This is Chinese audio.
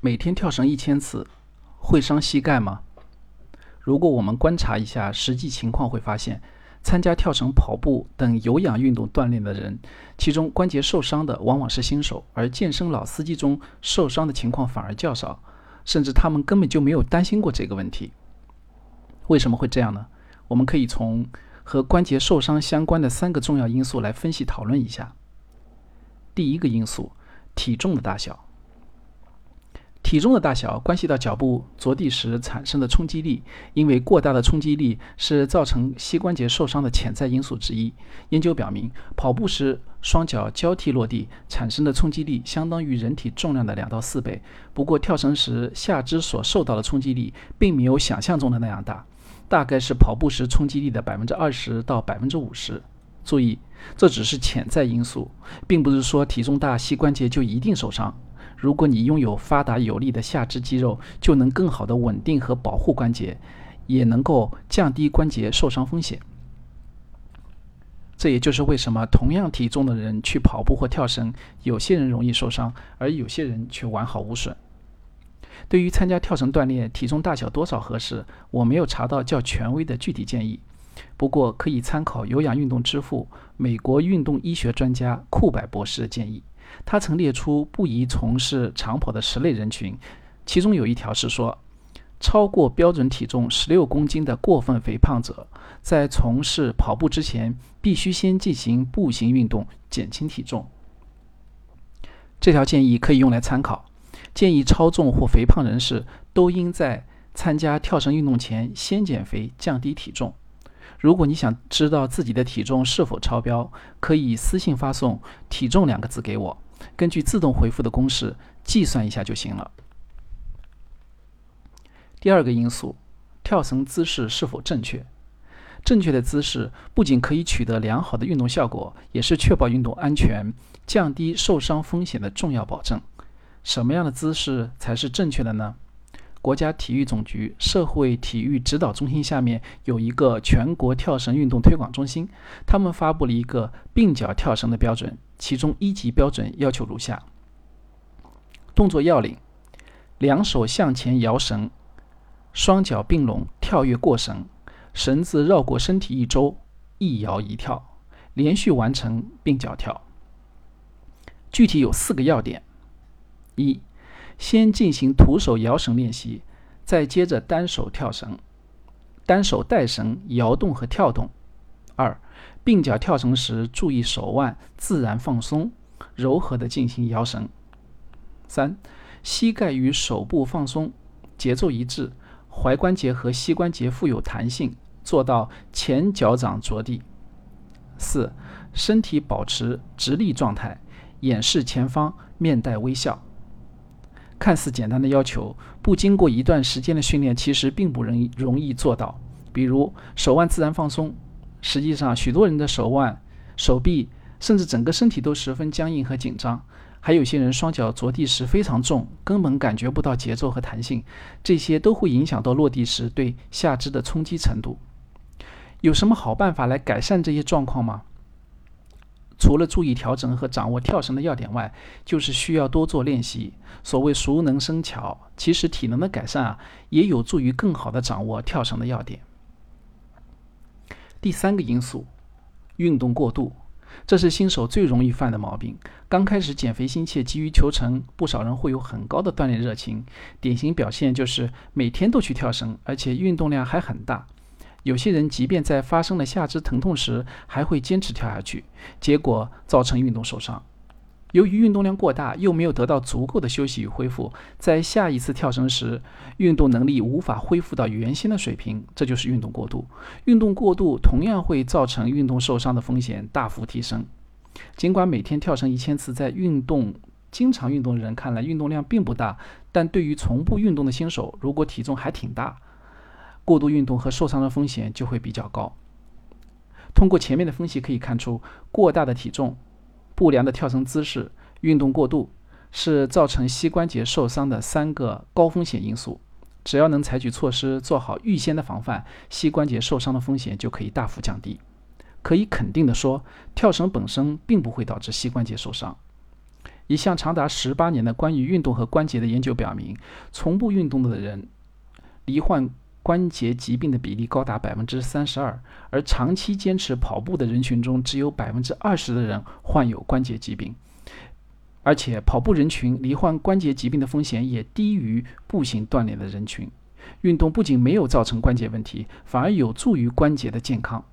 每天跳绳一千次会伤膝盖吗？如果我们观察一下实际情况，会发现，参加跳绳、跑步等有氧运动锻炼的人，其中关节受伤的往往是新手，而健身老司机中受伤的情况反而较少，甚至他们根本就没有担心过这个问题。为什么会这样呢？我们可以从和关节受伤相关的三个重要因素来分析讨论一下。第一个因素，体重的大小。体重的大小关系到脚步着地时产生的冲击力，因为过大的冲击力是造成膝关节受伤的潜在因素之一。研究表明，跑步时双脚交替落地产生的冲击力相当于人体重量的两到四倍。不过，跳绳时下肢所受到的冲击力并没有想象中的那样大，大概是跑步时冲击力的百分之二十到百分之五十。注意，这只是潜在因素，并不是说体重大膝关节就一定受伤。如果你拥有发达有力的下肢肌肉，就能更好的稳定和保护关节，也能够降低关节受伤风险。这也就是为什么同样体重的人去跑步或跳绳，有些人容易受伤，而有些人却完好无损。对于参加跳绳锻炼，体重大小多少合适，我没有查到较权威的具体建议。不过可以参考有氧运动之父、美国运动医学专家库柏博士的建议。他曾列出不宜从事长跑的十类人群，其中有一条是说，超过标准体重十六公斤的过分肥胖者，在从事跑步之前，必须先进行步行运动减轻体重。这条建议可以用来参考。建议超重或肥胖人士都应在参加跳绳运动前先减肥，降低体重。如果你想知道自己的体重是否超标，可以私信发送“体重”两个字给我。根据自动回复的公式计算一下就行了。第二个因素，跳绳姿势是否正确？正确的姿势不仅可以取得良好的运动效果，也是确保运动安全、降低受伤风险的重要保证。什么样的姿势才是正确的呢？国家体育总局社会体育指导中心下面有一个全国跳绳运动推广中心，他们发布了一个并脚跳绳的标准。其中一级标准要求如下：动作要领，两手向前摇绳，双脚并拢跳跃过绳，绳子绕过身体一周，一摇一跳，连续完成并脚跳。具体有四个要点：一、先进行徒手摇绳练习，再接着单手跳绳，单手带绳摇动和跳动；二、并脚跳绳时，注意手腕自然放松，柔和的进行摇绳。三、膝盖与手部放松，节奏一致，踝关节和膝关节富有弹性，做到前脚掌着地。四、身体保持直立状态，眼视前方，面带微笑。看似简单的要求，不经过一段时间的训练，其实并不容易容易做到。比如手腕自然放松。实际上，许多人的手腕、手臂，甚至整个身体都十分僵硬和紧张。还有些人双脚着地时非常重，根本感觉不到节奏和弹性。这些都会影响到落地时对下肢的冲击程度。有什么好办法来改善这些状况吗？除了注意调整和掌握跳绳的要点外，就是需要多做练习。所谓熟能生巧，其实体能的改善啊，也有助于更好的掌握跳绳的要点。第三个因素，运动过度，这是新手最容易犯的毛病。刚开始减肥心切、急于求成，不少人会有很高的锻炼热情，典型表现就是每天都去跳绳，而且运动量还很大。有些人即便在发生了下肢疼痛时，还会坚持跳下去，结果造成运动受伤。由于运动量过大，又没有得到足够的休息与恢复，在下一次跳绳时，运动能力无法恢复到原先的水平，这就是运动过度。运动过度同样会造成运动受伤的风险大幅提升。尽管每天跳绳一千次，在运动经常运动的人看来运动量并不大，但对于从不运动的新手，如果体重还挺大，过度运动和受伤的风险就会比较高。通过前面的分析可以看出，过大的体重。不良的跳绳姿势、运动过度是造成膝关节受伤的三个高风险因素。只要能采取措施，做好预先的防范，膝关节受伤的风险就可以大幅降低。可以肯定的说，跳绳本身并不会导致膝关节受伤。一项长达十八年的关于运动和关节的研究表明，从不运动的人罹患关节疾病的比例高达百分之三十二，而长期坚持跑步的人群中，只有百分之二十的人患有关节疾病。而且，跑步人群罹患关节疾病的风险也低于步行锻炼的人群。运动不仅没有造成关节问题，反而有助于关节的健康。